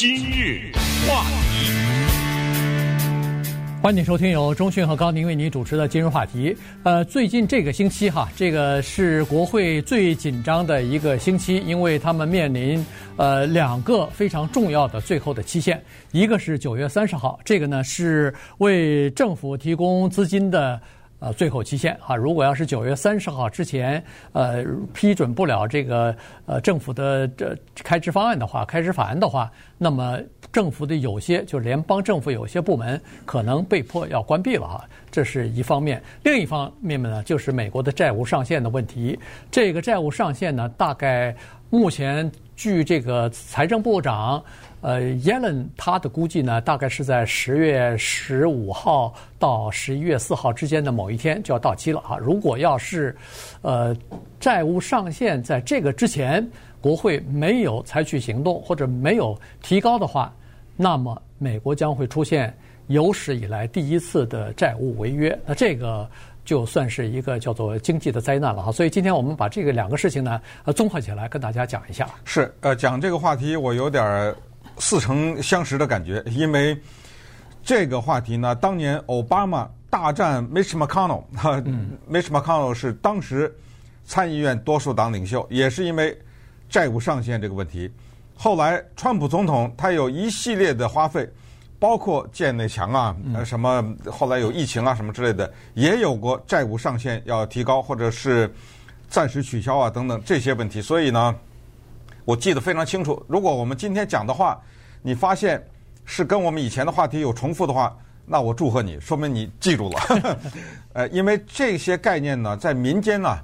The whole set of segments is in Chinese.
今日话题，欢迎收听由中讯和高宁为您主持的今日话题。呃，最近这个星期哈，这个是国会最紧张的一个星期，因为他们面临呃两个非常重要的最后的期限，一个是九月三十号，这个呢是为政府提供资金的。呃，最后期限啊，如果要是九月三十号之前，呃，批准不了这个呃政府的这开支方案的话，开支法案的话，那么政府的有些就是联邦政府有些部门可能被迫要关闭了啊，这是一方面。另一方面呢，就是美国的债务上限的问题。这个债务上限呢，大概目前据这个财政部长。呃，耶伦他的估计呢，大概是在十月十五号到十一月四号之间的某一天就要到期了啊。如果要是，呃，债务上限在这个之前，国会没有采取行动或者没有提高的话，那么美国将会出现有史以来第一次的债务违约。那这个就算是一个叫做经济的灾难了哈。所以今天我们把这个两个事情呢，呃，综合起来跟大家讲一下。是，呃，讲这个话题我有点。似曾相识的感觉，因为这个话题呢，当年奥巴马大战 Mitch McConnell，哈，Mitch McConnell 是当时参议院多数党领袖，也是因为债务上限这个问题。后来川普总统他有一系列的花费，包括建那墙啊，呃，什么后来有疫情啊什么之类的，也有过债务上限要提高或者是暂时取消啊等等这些问题，所以呢。我记得非常清楚。如果我们今天讲的话，你发现是跟我们以前的话题有重复的话，那我祝贺你，说明你记住了。呃，因为这些概念呢，在民间呢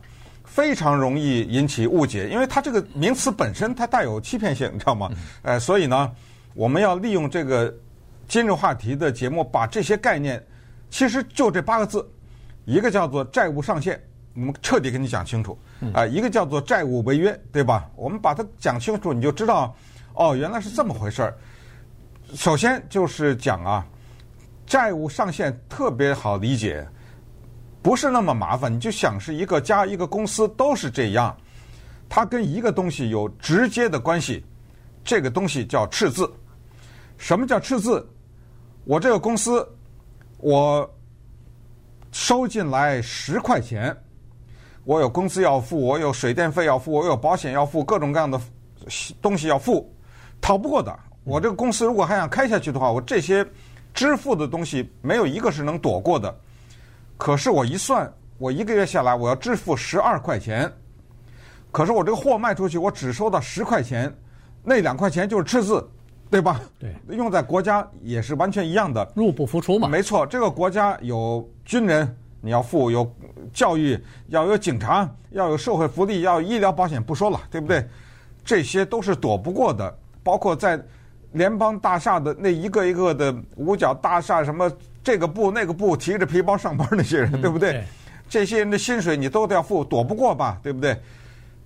非常容易引起误解，因为它这个名词本身它带有欺骗性，你知道吗？呃，所以呢，我们要利用这个今日话题的节目，把这些概念，其实就这八个字，一个叫做债务上限。我们彻底跟你讲清楚，啊，一个叫做债务违约，对吧？我们把它讲清楚，你就知道，哦，原来是这么回事儿。首先就是讲啊，债务上限特别好理解，不是那么麻烦。你就想是一个家、一个公司都是这样，它跟一个东西有直接的关系，这个东西叫赤字。什么叫赤字？我这个公司，我收进来十块钱。我有工资要付，我有水电费要付，我有保险要付，各种各样的东西要付，逃不过的。我这个公司如果还想开下去的话，我这些支付的东西没有一个是能躲过的。可是我一算，我一个月下来我要支付十二块钱，可是我这个货卖出去，我只收到十块钱，那两块钱就是赤字，对吧？对，用在国家也是完全一样的，入不敷出嘛。没错，这个国家有军人。你要付有教育，要有警察，要有社会福利，要有医疗保险，不说了，对不对？这些都是躲不过的。包括在联邦大厦的那一个一个的五角大厦，什么这个部那个部，提着皮包上班那些人，对不对？这些人的薪水你都得要付，躲不过吧？对不对？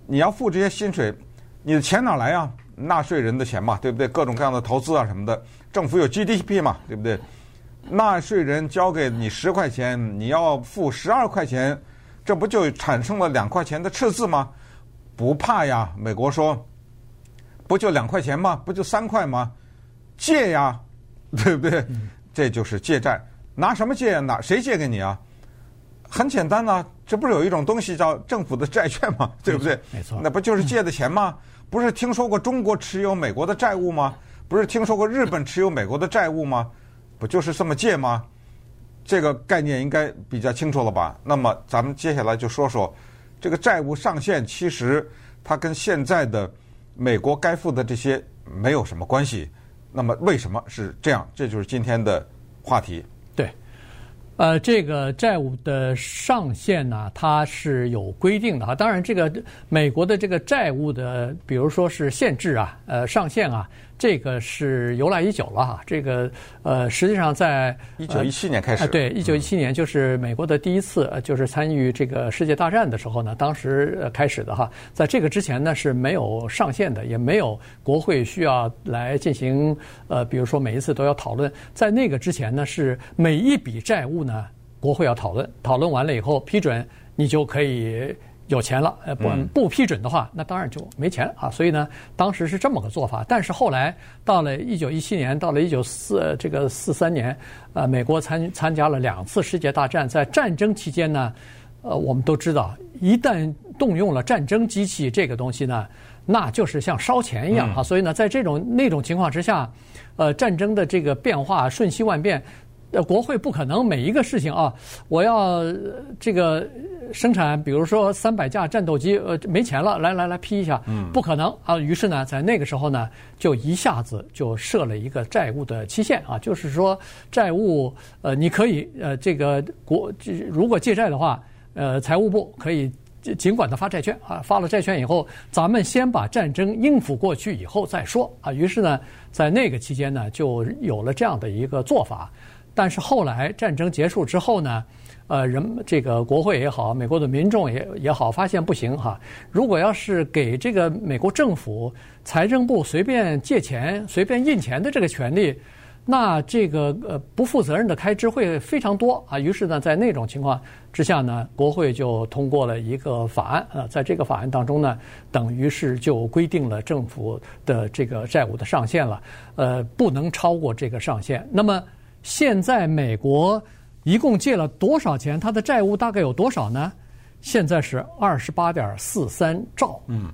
你要付这些薪水，你的钱哪来啊？纳税人的钱嘛，对不对？各种各样的投资啊什么的，政府有 GDP 嘛，对不对？纳税人交给你十块钱，你要付十二块钱，这不就产生了两块钱的赤字吗？不怕呀，美国说，不就两块钱吗？不就三块吗？借呀，对不对？这就是借债，拿什么借呀？拿谁借给你啊？很简单呐，这不是有一种东西叫政府的债券吗？对不对？没错，那不就是借的钱吗？不是听说过中国持有美国的债务吗？不是听说过日本持有美国的债务吗？不就是这么借吗？这个概念应该比较清楚了吧？那么咱们接下来就说说这个债务上限，其实它跟现在的美国该付的这些没有什么关系。那么为什么是这样？这就是今天的话题。呃，这个债务的上限呢，它是有规定的哈。当然，这个美国的这个债务的，比如说是限制啊，呃，上限啊。这个是由来已久了哈，这个呃，实际上在一九一七年开始，呃、对，一九一七年就是美国的第一次，就是参与这个世界大战的时候呢，当时开始的哈，在这个之前呢是没有上限的，也没有国会需要来进行呃，比如说每一次都要讨论，在那个之前呢是每一笔债务呢国会要讨论，讨论完了以后批准，你就可以有钱了，呃，不不批准的话，那当然就没钱啊。所以呢，当时是这么个做法。但是后来到了一九一七年，到了一九四这个四三年，呃，美国参参加了两次世界大战，在战争期间呢，呃，我们都知道，一旦动用了战争机器这个东西呢，那就是像烧钱一样啊。所以呢，在这种那种情况之下，呃，战争的这个变化瞬息万变。呃，国会不可能每一个事情啊，我要这个生产，比如说三百架战斗机，呃，没钱了，来来来批一下，嗯，不可能啊。于是呢，在那个时候呢，就一下子就设了一个债务的期限啊，就是说债务，呃，你可以呃，这个国如果借债的话，呃，财务部可以尽管的发债券啊，发了债券以后，咱们先把战争应付过去以后再说啊。于是呢，在那个期间呢，就有了这样的一个做法。但是后来战争结束之后呢，呃，人这个国会也好，美国的民众也也好，发现不行哈。如果要是给这个美国政府财政部随便借钱、随便印钱的这个权利，那这个呃不负责任的开支会非常多啊。于是呢，在那种情况之下呢，国会就通过了一个法案啊，在这个法案当中呢，等于是就规定了政府的这个债务的上限了，呃，不能超过这个上限。那么。现在美国一共借了多少钱？它的债务大概有多少呢？现在是二十八点四三兆。嗯，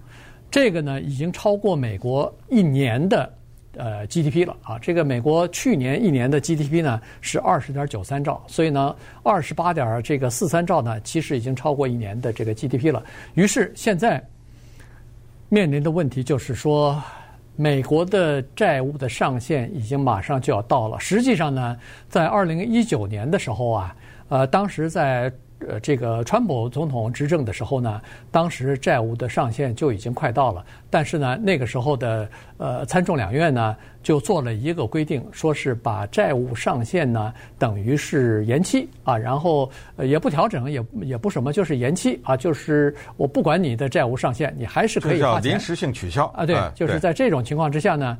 这个呢已经超过美国一年的呃 GDP 了啊。这个美国去年一年的 GDP 呢是二十点九三兆，所以呢二十八点这个四三兆呢其实已经超过一年的这个 GDP 了。于是现在面临的问题就是说。美国的债务的上限已经马上就要到了。实际上呢，在二零一九年的时候啊，呃，当时在。呃，这个川普总统执政的时候呢，当时债务的上限就已经快到了。但是呢，那个时候的呃参众两院呢，就做了一个规定，说是把债务上限呢等于是延期啊，然后也不调整，也也不什么，就是延期啊，就是我不管你的债务上限，你还是可以花钱。临时性取消啊，对，就是在这种情况之下呢，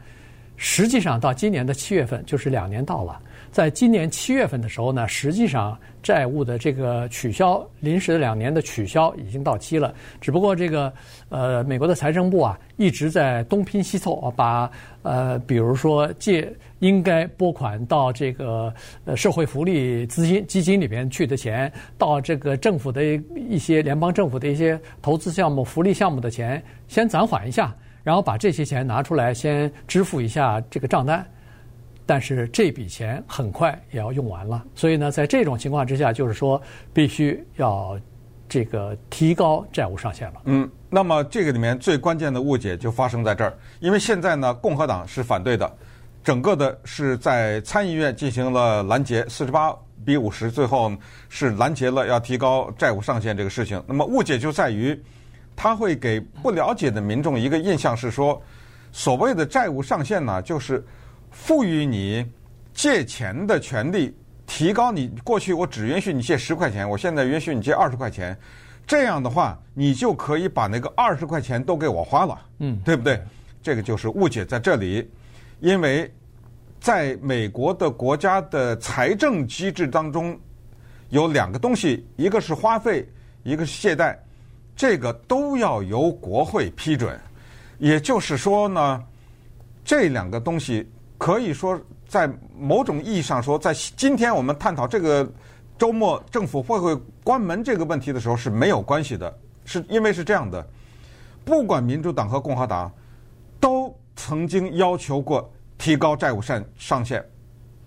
实际上到今年的七月份，就是两年到了。在今年七月份的时候呢，实际上债务的这个取消，临时两年的取消已经到期了。只不过这个呃，美国的财政部啊一直在东拼西凑啊，把呃，比如说借应该拨款到这个呃社会福利资金基金里边去的钱，到这个政府的一些联邦政府的一些投资项目、福利项目的钱，先暂缓一下，然后把这些钱拿出来先支付一下这个账单。但是这笔钱很快也要用完了，所以呢，在这种情况之下，就是说必须要这个提高债务上限了。嗯，那么这个里面最关键的误解就发生在这儿，因为现在呢，共和党是反对的，整个的是在参议院进行了拦截，四十八比五十，最后是拦截了要提高债务上限这个事情。那么误解就在于，他会给不了解的民众一个印象是说，所谓的债务上限呢，就是。赋予你借钱的权利，提高你过去我只允许你借十块钱，我现在允许你借二十块钱，这样的话，你就可以把那个二十块钱都给我花了，嗯，对不对？这个就是误解在这里，因为在美国的国家的财政机制当中，有两个东西，一个是花费，一个是借贷，这个都要由国会批准。也就是说呢，这两个东西。可以说，在某种意义上说，在今天我们探讨这个周末政府会不会关门这个问题的时候是没有关系的，是因为是这样的，不管民主党和共和党都曾经要求过提高债务上上限，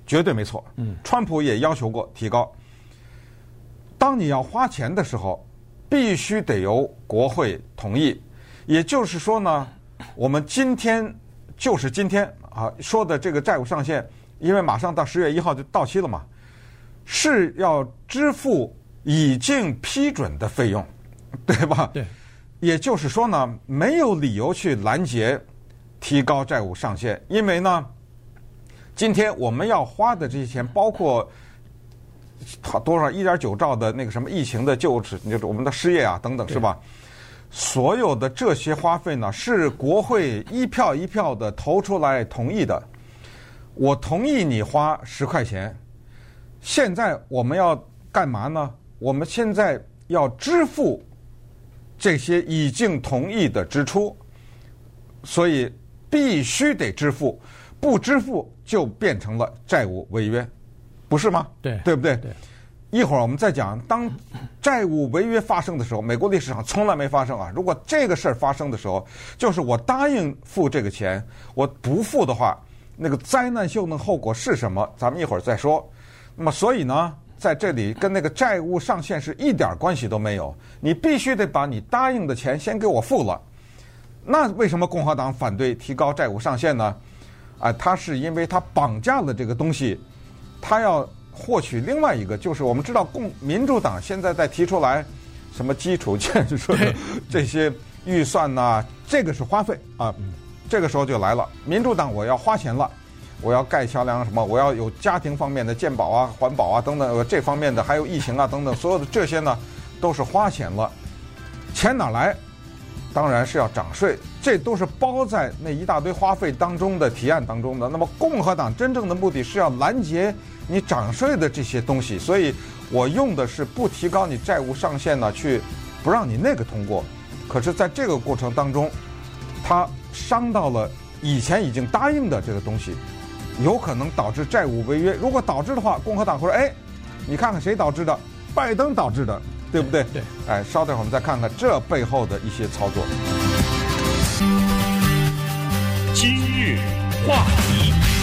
绝对没错。嗯，川普也要求过提高。当你要花钱的时候，必须得由国会同意。也就是说呢，我们今天就是今天。啊，说的这个债务上限，因为马上到十月一号就到期了嘛，是要支付已经批准的费用，对吧？对。也就是说呢，没有理由去拦截提高债务上限，因为呢，今天我们要花的这些钱，包括好多少一点九兆的那个什么疫情的救治，就是我们的失业啊等等，是吧？所有的这些花费呢，是国会一票一票的投出来同意的。我同意你花十块钱。现在我们要干嘛呢？我们现在要支付这些已经同意的支出，所以必须得支付，不支付就变成了债务违约，不是吗？对，对不对？对。一会儿我们再讲，当债务违约发生的时候，美国历史上从来没发生啊。如果这个事儿发生的时候，就是我答应付这个钱，我不付的话，那个灾难性的后果是什么？咱们一会儿再说。那么，所以呢，在这里跟那个债务上限是一点关系都没有。你必须得把你答应的钱先给我付了。那为什么共和党反对提高债务上限呢？啊，他是因为他绑架了这个东西，他要。获取另外一个，就是我们知道共民主党现在在提出来什么基础建设这些预算呐、啊，这个是花费啊。这个时候就来了，民主党我要花钱了，我要盖桥梁什么，我要有家庭方面的健保啊、环保啊等等，这方面的还有疫情啊等等，所有的这些呢都是花钱了。钱哪来？当然是要涨税，这都是包在那一大堆花费当中的提案当中的。那么共和党真正的目的是要拦截。你涨税的这些东西，所以我用的是不提高你债务上限呢，去不让你那个通过。可是，在这个过程当中，他伤到了以前已经答应的这个东西，有可能导致债务违约。如果导致的话，共和党会说：“哎，你看看谁导致的？拜登导致的，对不对？”对。哎，稍等会儿我们再看看这背后的一些操作。今日话题。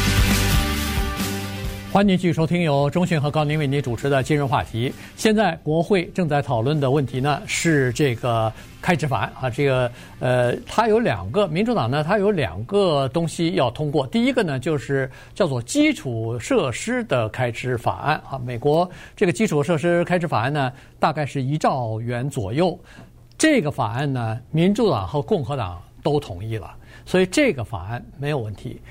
欢迎继续收听由中讯和高宁为您主持的今日话题。现在国会正在讨论的问题呢是这个开支法案啊，这个呃，它有两个，民主党呢它有两个东西要通过。第一个呢就是叫做基础设施的开支法案啊，美国这个基础设施开支法案呢大概是一兆元左右。这个法案呢，民主党和共和党都同意了，所以这个法案没有问题。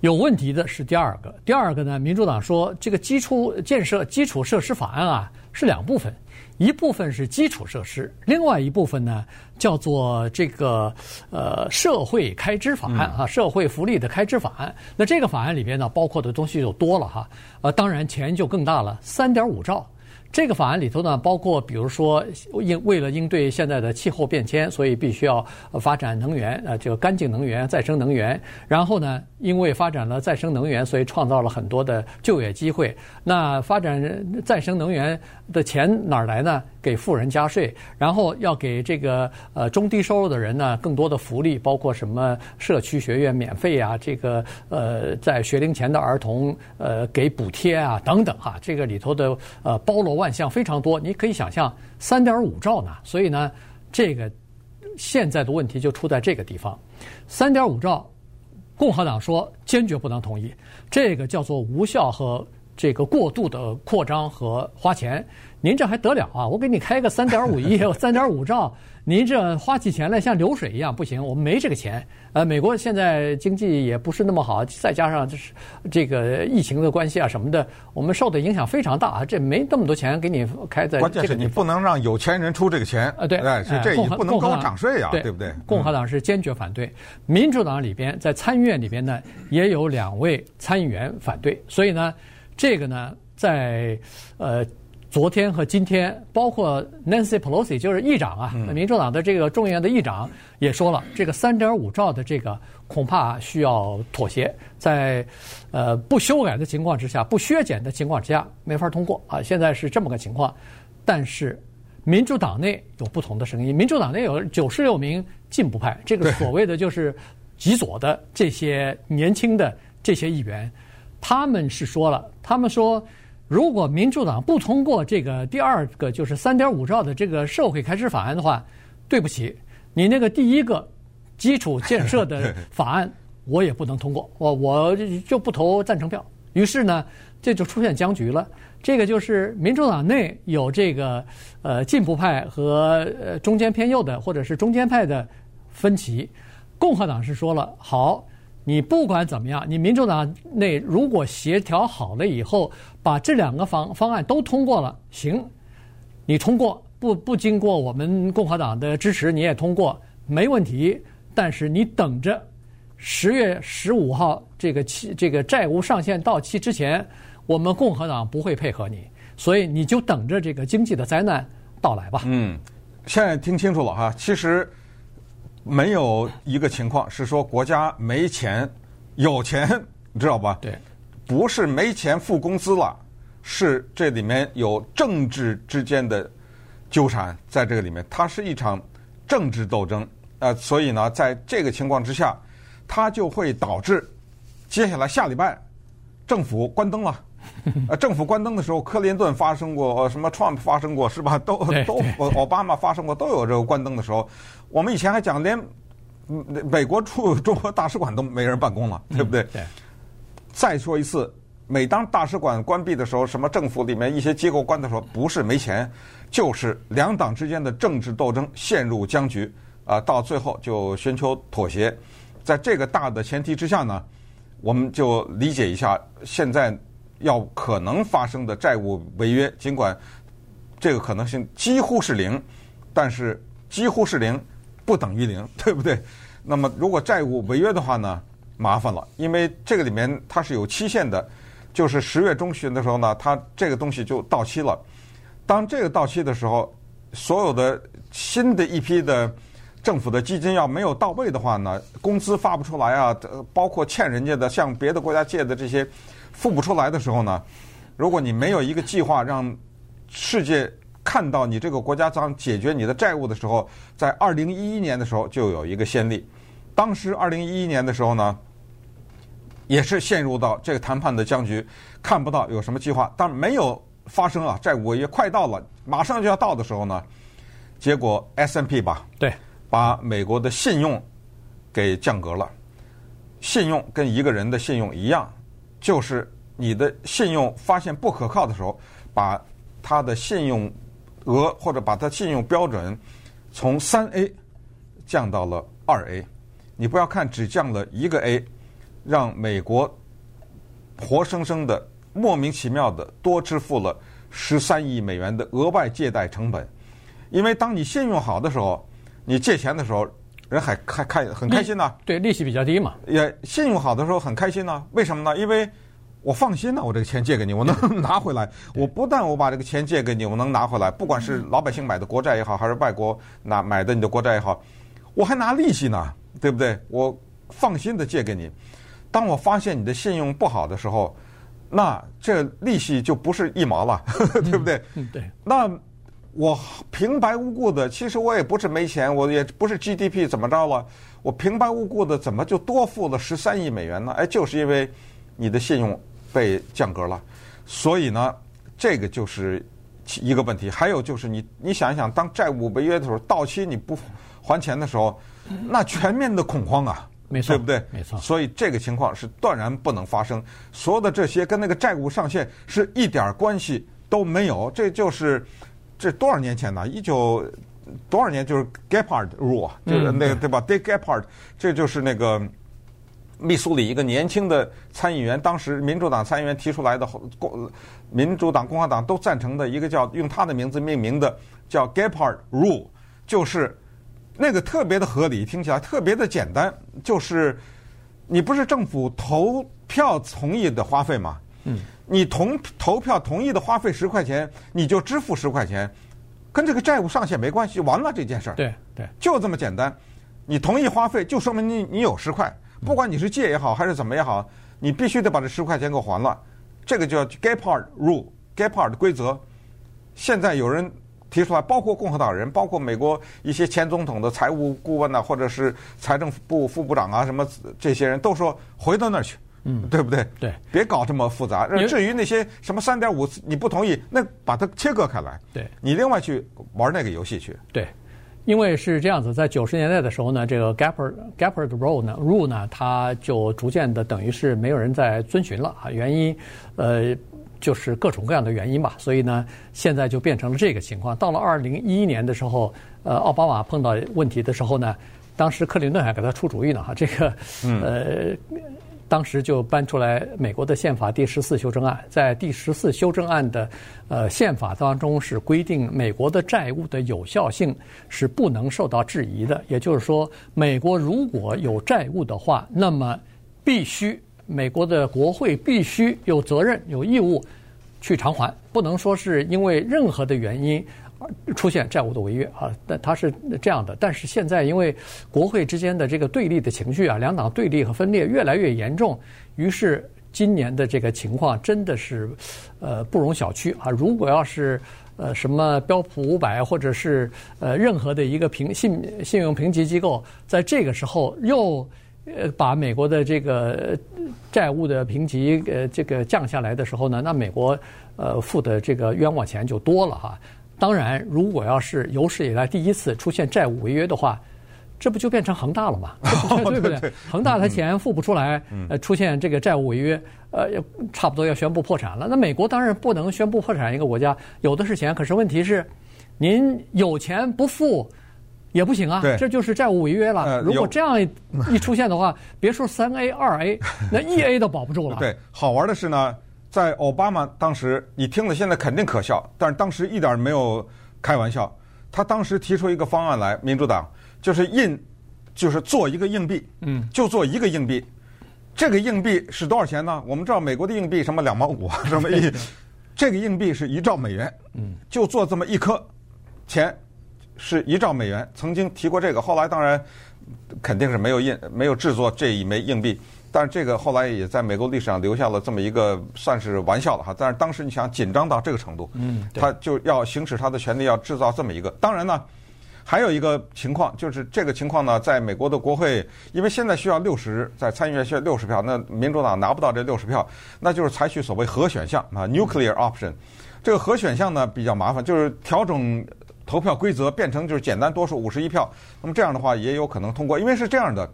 有问题的是第二个，第二个呢，民主党说这个基础建设基础设施法案啊是两部分，一部分是基础设施，另外一部分呢叫做这个呃社会开支法案啊，社会福利的开支法案。那这个法案里边呢，包括的东西就多了哈，呃，当然钱就更大了，三点五兆。这个法案里头呢，包括比如说应为了应对现在的气候变迁，所以必须要发展能源，呃，这个干净能源、再生能源。然后呢，因为发展了再生能源，所以创造了很多的就业机会。那发展再生能源的钱哪儿来呢？给富人加税，然后要给这个呃中低收入的人呢更多的福利，包括什么社区学院免费啊，这个呃在学龄前的儿童呃给补贴啊等等哈，这个里头的呃包罗万象非常多，你可以想象三点五兆呢，所以呢这个现在的问题就出在这个地方，三点五兆，共和党说坚决不能同意，这个叫做无效和这个过度的扩张和花钱。您这还得了啊！我给你开个三点五亿、三点五兆，您这花起钱来像流水一样，不行，我们没这个钱。呃，美国现在经济也不是那么好，再加上就是这个疫情的关系啊什么的，我们受的影响非常大啊。这没那么多钱给你开在这个。关键是你不能让有钱人出这个钱啊！对，哎，是这也不能高涨税啊，对不对？共和党是坚决反对，民主党里边在参议院里边呢也有两位参议员反对，所以呢，这个呢在呃。昨天和今天，包括 Nancy Pelosi 就是议长啊，民主党的这个众议院的议长也说了，这个三点五兆的这个恐怕需要妥协，在呃不修改的情况之下，不削减的情况之下，没法通过啊。现在是这么个情况，但是民主党内有不同的声音，民主党内有九十六名进步派，这个所谓的就是极左的这些年轻的这些议员，他们是说了，他们说。如果民主党不通过这个第二个就是三点五兆的这个社会开支法案的话，对不起，你那个第一个基础建设的 法案我也不能通过，我我就不投赞成票。于是呢，这就出现僵局了。这个就是民主党内有这个呃进步派和呃中间偏右的或者是中间派的分歧，共和党是说了好。你不管怎么样，你民主党内如果协调好了以后，把这两个方方案都通过了，行，你通过不不经过我们共和党的支持你也通过没问题。但是你等着，十月十五号这个期这个债务上限到期之前，我们共和党不会配合你，所以你就等着这个经济的灾难到来吧。嗯。现在听清楚了哈，其实没有一个情况是说国家没钱，有钱，你知道吧？对，不是没钱付工资了，是这里面有政治之间的纠缠在这个里面，它是一场政治斗争。呃，所以呢，在这个情况之下，它就会导致接下来下礼拜政府关灯了。呃，政府关灯的时候，克林顿发生过，什么 Trump 发生过，是吧？都都奥巴马发生过，都有这个关灯的时候。我们以前还讲，连美国驻中国大使馆都没人办公了，对不对？对。再说一次，每当大使馆关闭的时候，什么政府里面一些机构关的时候，不是没钱，就是两党之间的政治斗争陷入僵局，啊，到最后就寻求妥协。在这个大的前提之下呢，我们就理解一下现在。要可能发生的债务违约，尽管这个可能性几乎是零，但是几乎是零不等于零，对不对？那么如果债务违约的话呢，麻烦了，因为这个里面它是有期限的，就是十月中旬的时候呢，它这个东西就到期了。当这个到期的时候，所有的新的一批的政府的基金要没有到位的话呢，工资发不出来啊，包括欠人家的，向别的国家借的这些。付不出来的时候呢，如果你没有一个计划让世界看到你这个国家将解决你的债务的时候，在二零一一年的时候就有一个先例。当时二零一一年的时候呢，也是陷入到这个谈判的僵局，看不到有什么计划。但没有发生啊，债务违约快到了，马上就要到的时候呢，结果 S&P 吧，对，把美国的信用给降格了。信用跟一个人的信用一样。就是你的信用发现不可靠的时候，把他的信用额或者把他信用标准从三 A 降到了二 A。你不要看只降了一个 A，让美国活生生的莫名其妙的多支付了十三亿美元的额外借贷成本。因为当你信用好的时候，你借钱的时候人还开开很开心呐、啊，对，利息比较低嘛。也信用好的时候很开心呐、啊，为什么呢？因为我放心呐，我这个钱借给你，我能 拿回来。我不但我把这个钱借给你，我能拿回来，不管是老百姓买的国债也好，还是外国拿买的你的国债也好，我还拿利息呢，对不对？我放心的借给你。当我发现你的信用不好的时候，那这利息就不是一毛了，对不对？嗯，对。那我平白无故的，其实我也不是没钱，我也不是 GDP 怎么着了，我平白无故的怎么就多付了十三亿美元呢？哎，就是因为你的信用。被降格了，所以呢，这个就是一个问题。还有就是你，你想一想，当债务违约的时候，到期你不还钱的时候，那全面的恐慌啊，没错，对不对？没错。所以这个情况是断然不能发生。所有的这些跟那个债务上限是一点关系都没有。这就是这多少年前呢？一九多少年？就是 Gephardt Rule，就是那个对吧？Dick Gephardt，这就是那个。密苏里一个年轻的参议员，当时民主党参议员提出来的，共民主党、共和党都赞成的一个叫用他的名字命名的叫 Gephardt Rule，就是那个特别的合理，听起来特别的简单，就是你不是政府投票同意的花费吗？嗯，你同投票同意的花费十块钱，你就支付十块钱，跟这个债务上限没关系，完了这件事儿。对对，就这么简单，你同意花费，就说明你你有十块。不管你是借也好，还是怎么也好，你必须得把这十块钱给我还了。这个叫 Gephardt Rule，Gephardt 的规则。现在有人提出来，包括共和党人，包括美国一些前总统的财务顾问呐、啊，或者是财政部副部长啊，什么这些人都说回到那儿去，嗯，对不对？对，别搞这么复杂。至于那些什么三点五，你不同意，那把它切割开来。对，你另外去玩那个游戏去。对。因为是这样子，在九十年代的时候呢，这个 Gephardt Gephardt Rule 呢，Rule 呢，它就逐渐的等于是没有人在遵循了啊。原因，呃，就是各种各样的原因吧。所以呢，现在就变成了这个情况。到了二零一一年的时候，呃，奥巴马碰到问题的时候呢，当时克林顿还给他出主意呢，哈，这个，呃。当时就搬出来美国的宪法第十四修正案，在第十四修正案的呃宪法当中是规定美国的债务的有效性是不能受到质疑的。也就是说，美国如果有债务的话，那么必须美国的国会必须有责任、有义务去偿还，不能说是因为任何的原因出现债务的违约啊，但它是这样的。但是现在因为国会之间的这个对立的情绪啊，两党对立和分裂越来越严重，于是今年的这个情况真的是呃不容小觑啊。如果要是呃什么标普五百或者是呃任何的一个评信信用评级机构，在这个时候又呃把美国的这个债务的评级呃这个降下来的时候呢，那美国呃付的这个冤枉钱就多了哈。当然，如果要是有史以来第一次出现债务违约的话，这不就变成恒大了吗？对不对？恒大他钱付不出来，呃，出现这个债务违约，呃，差不多要宣布破产了。那美国当然不能宣布破产，一个国家有的是钱，可是问题是，您有钱不付也不行啊，这就是债务违约了。如果这样一出现的话，别说三 A 二 A，那一 A 都保不住了。对，好玩的是呢。在奥巴马当时，你听了现在肯定可笑，但是当时一点没有开玩笑。他当时提出一个方案来，民主党就是印，就是做一个硬币，嗯，就做一个硬币。这个硬币是多少钱呢？我们知道美国的硬币什么两毛五啊，什么一，这个硬币是一兆美元，嗯，就做这么一颗钱，是一兆美元。曾经提过这个，后来当然肯定是没有印，没有制作这一枚硬币。但是这个后来也在美国历史上留下了这么一个算是玩笑了哈。但是当时你想紧张到这个程度，嗯，他就要行使他的权利，要制造这么一个。当然呢，还有一个情况就是这个情况呢，在美国的国会，因为现在需要六十，在参议院需要六十票，那民主党拿不到这六十票，那就是采取所谓核选项啊，nuclear option。这个核选项呢比较麻烦，就是调整投票规则，变成就是简单多数五十一票。那么这样的话也有可能通过，因为是这样的。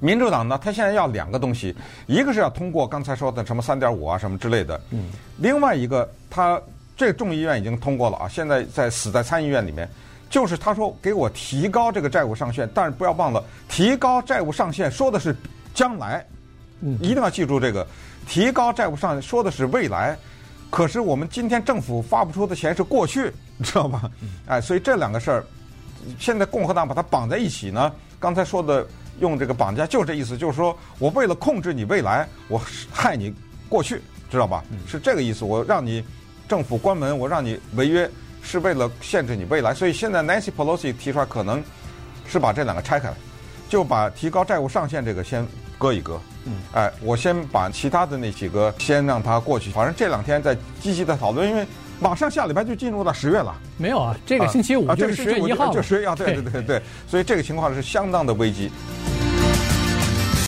民主党呢，他现在要两个东西，一个是要通过刚才说的什么三点五啊什么之类的，嗯，另外一个他这众议院已经通过了啊，现在在死在参议院里面，就是他说给我提高这个债务上限，但是不要忘了提高债务上限说的是将来，嗯，一定要记住这个提高债务上限说的是未来，可是我们今天政府发不出的钱是过去，你知道吧？哎，所以这两个事儿，现在共和党把它绑在一起呢，刚才说的。用这个绑架，就这意思，就是说我为了控制你未来，我害你过去，知道吧？是这个意思。我让你政府关门，我让你违约，是为了限制你未来。所以现在 Nancy Pelosi 提出来，可能是把这两个拆开来，就把提高债务上限这个先搁一搁。嗯，哎，我先把其他的那几个先让它过去。反正这两天在积极的讨论，因为。马上下礼拜就进入到十月了，没有啊？这个星期五就是十月一号，就十月一号，对对对对对，所以这个情况是相当的危机。